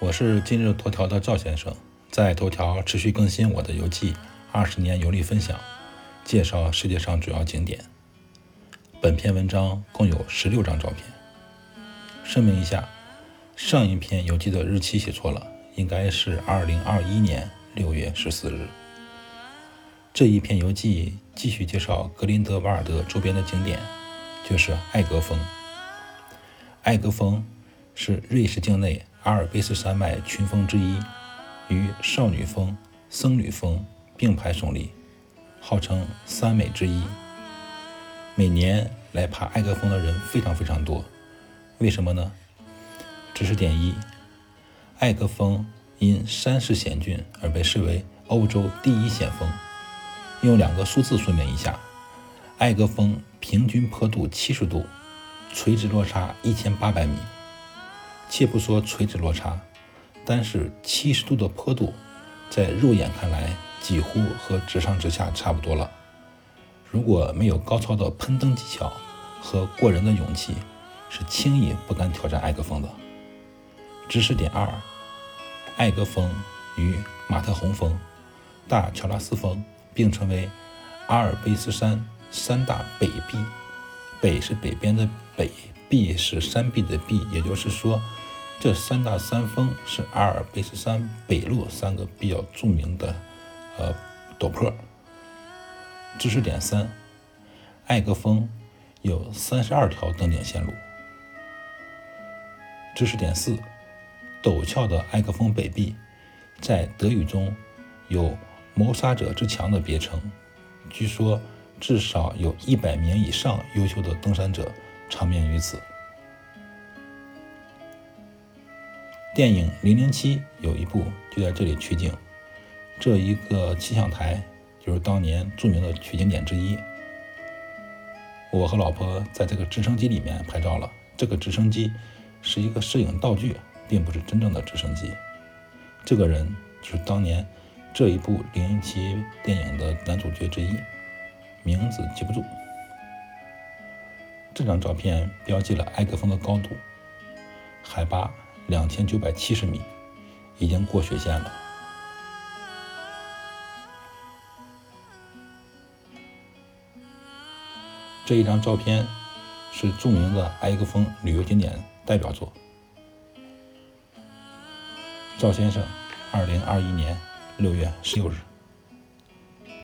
我是今日头条的赵先生，在头条持续更新我的游记，二十年游历分享，介绍世界上主要景点。本篇文章共有十六张照片。声明一下，上一篇游记的日期写错了，应该是二零二一年六月十四日。这一篇游记继续介绍格林德瓦尔德周边的景点，就是艾格峰。艾格峰是瑞士境内。阿尔卑斯山脉群峰之一，与少女峰、僧侣峰并排耸立，号称三美之一。每年来爬艾格峰的人非常非常多，为什么呢？知识点一：艾格峰因山势险峻而被视为欧洲第一险峰。用两个数字说明一下：艾格峰平均坡度七十度，垂直落差一千八百米。且不说垂直落差，单是七十度的坡度，在肉眼看来几乎和直上直下差不多了。如果没有高超的攀登技巧和过人的勇气，是轻易不敢挑战艾格峰的。知识点二：艾格峰与马特洪峰、大乔拉斯峰并称为阿尔卑斯山三大北壁。北是北边的北，壁是山壁的壁，也就是说。这三大山峰是阿尔卑斯山北麓三个比较著名的呃陡坡。知识点三：艾格峰有三十二条登顶线路。知识点四：陡峭的艾格峰北壁在德语中有“谋杀者之墙”的别称，据说至少有一百名以上优秀的登山者长眠于此。电影《零零七》有一部就在这里取景，这一个气象台就是当年著名的取景点之一。我和老婆在这个直升机里面拍照了，这个直升机是一个摄影道具，并不是真正的直升机。这个人就是当年这一部《零零七》电影的男主角之一，名字记不住。这张照片标记了埃格峰的高度，海拔。两千九百七十米，已经过雪线了。这一张照片是著名的埃格峰旅游景点代表作。赵先生，二零二一年六月十六日。